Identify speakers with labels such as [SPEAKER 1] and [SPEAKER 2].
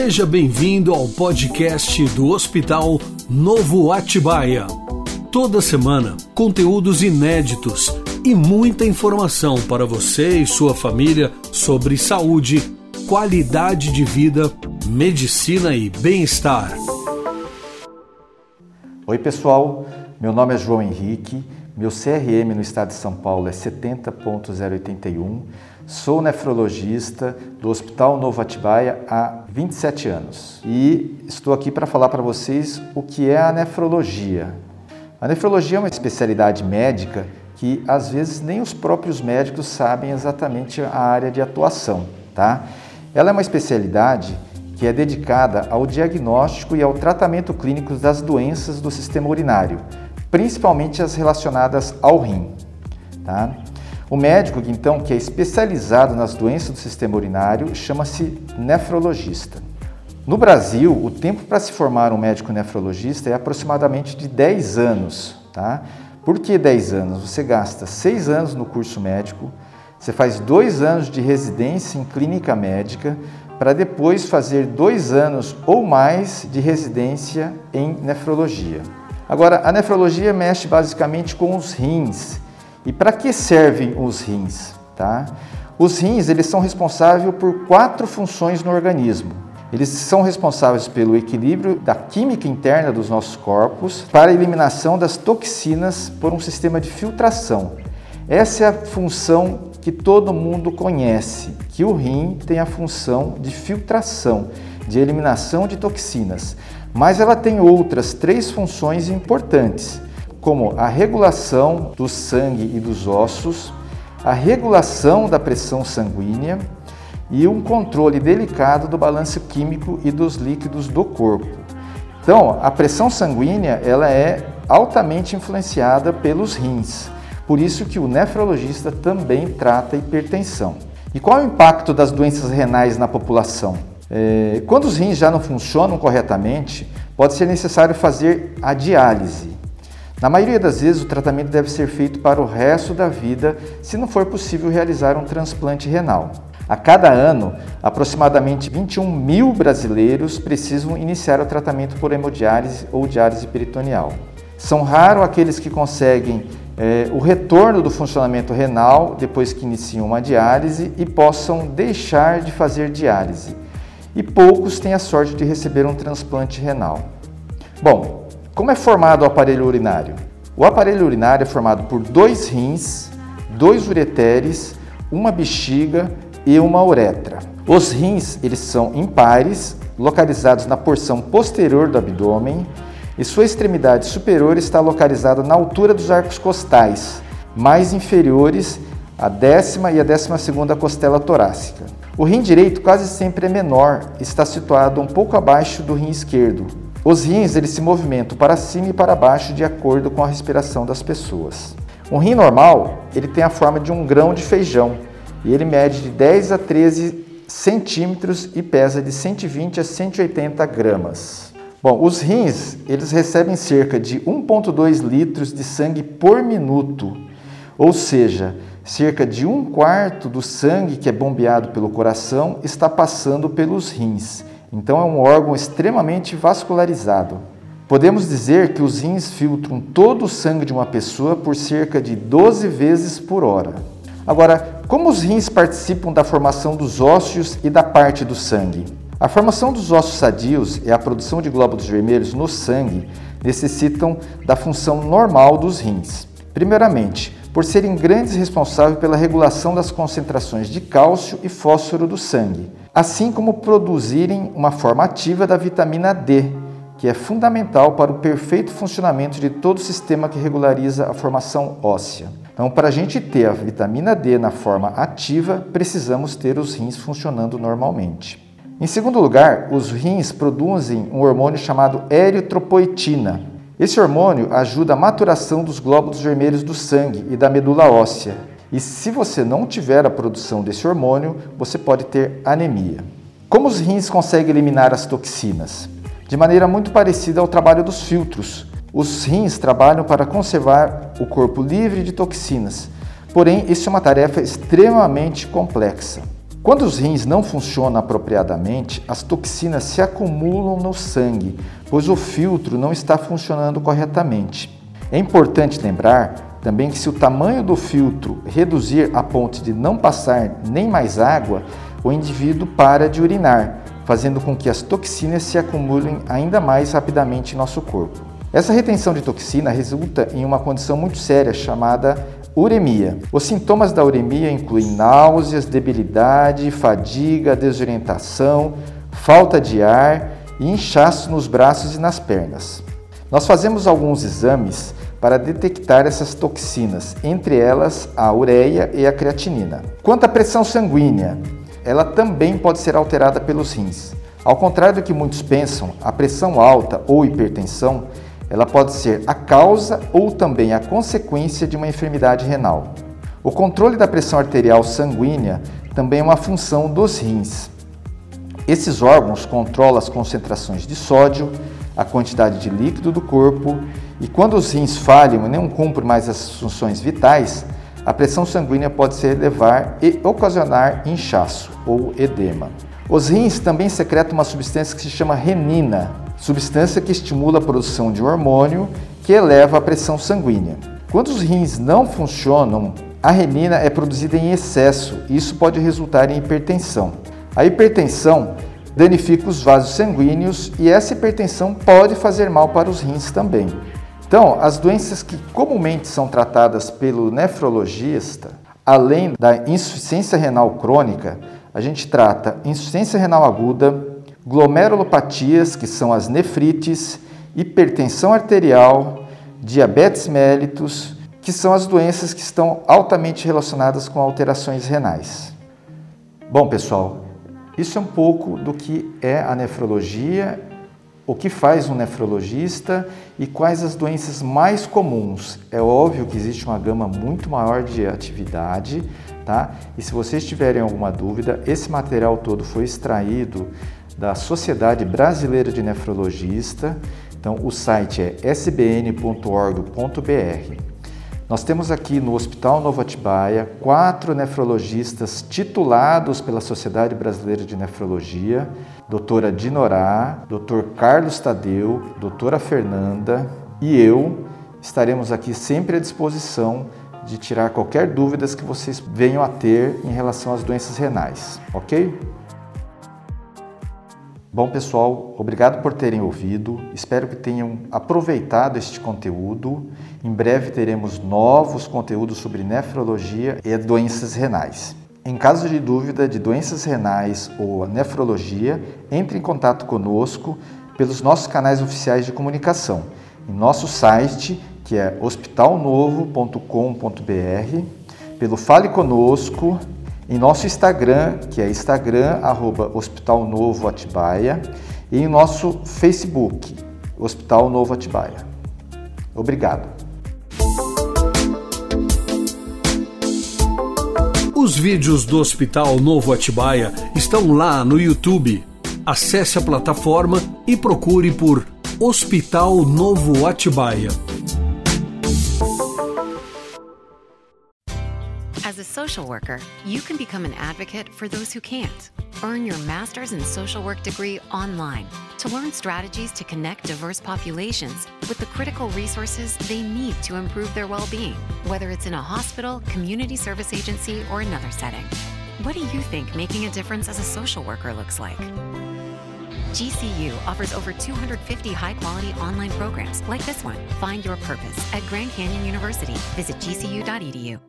[SPEAKER 1] Seja bem-vindo ao podcast do Hospital Novo Atibaia. Toda semana, conteúdos inéditos e muita informação para você e sua família sobre saúde, qualidade de vida, medicina e bem-estar.
[SPEAKER 2] Oi, pessoal. Meu nome é João Henrique. Meu CRM no estado de São Paulo é 70.081. Sou nefrologista do Hospital Novo Atibaia há 27 anos e estou aqui para falar para vocês o que é a nefrologia. A nefrologia é uma especialidade médica que às vezes nem os próprios médicos sabem exatamente a área de atuação, tá? Ela é uma especialidade que é dedicada ao diagnóstico e ao tratamento clínico das doenças do sistema urinário, principalmente as relacionadas ao rim, tá? O médico, então, que é especializado nas doenças do sistema urinário, chama-se nefrologista. No Brasil, o tempo para se formar um médico nefrologista é aproximadamente de 10 anos. Tá? Por que 10 anos? Você gasta 6 anos no curso médico, você faz 2 anos de residência em clínica médica, para depois fazer 2 anos ou mais de residência em nefrologia. Agora, a nefrologia mexe basicamente com os rins e para que servem os rins? Tá? Os rins eles são responsáveis por quatro funções no organismo. Eles são responsáveis pelo equilíbrio da química interna dos nossos corpos, para a eliminação das toxinas por um sistema de filtração. Essa é a função que todo mundo conhece, que o rim tem a função de filtração, de eliminação de toxinas. Mas ela tem outras três funções importantes como a regulação do sangue e dos ossos, a regulação da pressão sanguínea e um controle delicado do balanço químico e dos líquidos do corpo. Então, a pressão sanguínea ela é altamente influenciada pelos rins. Por isso que o nefrologista também trata hipertensão. E qual é o impacto das doenças renais na população? É, quando os rins já não funcionam corretamente, pode ser necessário fazer a diálise. Na maioria das vezes, o tratamento deve ser feito para o resto da vida, se não for possível realizar um transplante renal. A cada ano, aproximadamente 21 mil brasileiros precisam iniciar o tratamento por hemodiálise ou diálise peritoneal. São raros aqueles que conseguem é, o retorno do funcionamento renal depois que iniciam uma diálise e possam deixar de fazer diálise. E poucos têm a sorte de receber um transplante renal. Bom, como é formado o aparelho urinário? O aparelho urinário é formado por dois rins, dois ureteres, uma bexiga e uma uretra. Os rins eles são impares, localizados na porção posterior do abdômen, e sua extremidade superior está localizada na altura dos arcos costais, mais inferiores à décima e à décima segunda costela torácica. O rim direito quase sempre é menor, está situado um pouco abaixo do rim esquerdo, os rins eles se movimentam para cima e para baixo de acordo com a respiração das pessoas. Um rim normal ele tem a forma de um grão de feijão e ele mede de 10 a 13 centímetros e pesa de 120 a 180 gramas. Bom, os rins eles recebem cerca de 1,2 litros de sangue por minuto, ou seja, cerca de um quarto do sangue que é bombeado pelo coração está passando pelos rins então é um órgão extremamente vascularizado. Podemos dizer que os rins filtram todo o sangue de uma pessoa por cerca de 12 vezes por hora. Agora, como os rins participam da formação dos ossos e da parte do sangue? A formação dos ossos sadios e a produção de glóbulos vermelhos no sangue necessitam da função normal dos rins. Primeiramente, por serem grandes responsáveis pela regulação das concentrações de cálcio e fósforo do sangue, assim como produzirem uma forma ativa da vitamina D, que é fundamental para o perfeito funcionamento de todo o sistema que regulariza a formação óssea. Então, para a gente ter a vitamina D na forma ativa, precisamos ter os rins funcionando normalmente. Em segundo lugar, os rins produzem um hormônio chamado eritropoetina. Esse hormônio ajuda a maturação dos glóbulos vermelhos do sangue e da medula óssea, e se você não tiver a produção desse hormônio, você pode ter anemia. Como os rins conseguem eliminar as toxinas? De maneira muito parecida ao trabalho dos filtros. Os rins trabalham para conservar o corpo livre de toxinas, porém, isso é uma tarefa extremamente complexa. Quando os rins não funcionam apropriadamente, as toxinas se acumulam no sangue, pois o filtro não está funcionando corretamente. É importante lembrar também que se o tamanho do filtro reduzir a ponto de não passar nem mais água, o indivíduo para de urinar, fazendo com que as toxinas se acumulem ainda mais rapidamente em nosso corpo. Essa retenção de toxina resulta em uma condição muito séria chamada uremia. Os sintomas da uremia incluem náuseas, debilidade, fadiga, desorientação, falta de ar e inchaço nos braços e nas pernas. Nós fazemos alguns exames para detectar essas toxinas, entre elas a ureia e a creatinina. Quanto à pressão sanguínea, ela também pode ser alterada pelos rins. Ao contrário do que muitos pensam, a pressão alta ou hipertensão, ela pode ser a causa ou também a consequência de uma enfermidade renal. O controle da pressão arterial sanguínea também é uma função dos rins. Esses órgãos controlam as concentrações de sódio, a quantidade de líquido do corpo e quando os rins falham e não cumprem mais as funções vitais, a pressão sanguínea pode se elevar e ocasionar inchaço ou edema. Os rins também secretam uma substância que se chama renina, substância que estimula a produção de um hormônio que eleva a pressão sanguínea. Quando os rins não funcionam, a renina é produzida em excesso e isso pode resultar em hipertensão. A hipertensão danifica os vasos sanguíneos e essa hipertensão pode fazer mal para os rins também. Então, as doenças que comumente são tratadas pelo nefrologista, além da insuficiência renal crônica, a gente trata insuficiência renal aguda, glomerulopatias, que são as nefrites, hipertensão arterial, diabetes mellitus, que são as doenças que estão altamente relacionadas com alterações renais. Bom, pessoal, isso é um pouco do que é a nefrologia, o que faz um nefrologista e quais as doenças mais comuns. É óbvio que existe uma gama muito maior de atividade, tá? E se vocês tiverem alguma dúvida, esse material todo foi extraído da Sociedade Brasileira de Nefrologista. Então, o site é sbn.org.br. Nós temos aqui no Hospital Novo Atibaia quatro nefrologistas titulados pela Sociedade Brasileira de Nefrologia, doutora Dinorá, doutor Carlos Tadeu, doutora Fernanda e eu estaremos aqui sempre à disposição de tirar qualquer dúvidas que vocês venham a ter em relação às doenças renais, ok? Bom, pessoal, obrigado por terem ouvido. Espero que tenham aproveitado este conteúdo. Em breve teremos novos conteúdos sobre nefrologia e doenças renais. Em caso de dúvida de doenças renais ou nefrologia, entre em contato conosco pelos nossos canais oficiais de comunicação. Em nosso site, que é hospitalnovo.com.br, pelo Fale Conosco em nosso Instagram, que é Instagram, arroba Hospital Novo Atibaia, e em nosso Facebook, Hospital Novo Atibaia. Obrigado.
[SPEAKER 1] Os vídeos do Hospital Novo Atibaia estão lá no YouTube. Acesse a plataforma e procure por Hospital Novo Atibaia.
[SPEAKER 3] As a social worker, you can become an advocate for those who can't. Earn your master's in social work degree online to learn strategies to connect diverse populations with the critical resources they need to improve their well being, whether it's in a hospital, community service agency, or another setting. What do you think making a difference as a social worker looks like? GCU offers over 250 high quality online programs like this one. Find your purpose at Grand Canyon University. Visit gcu.edu.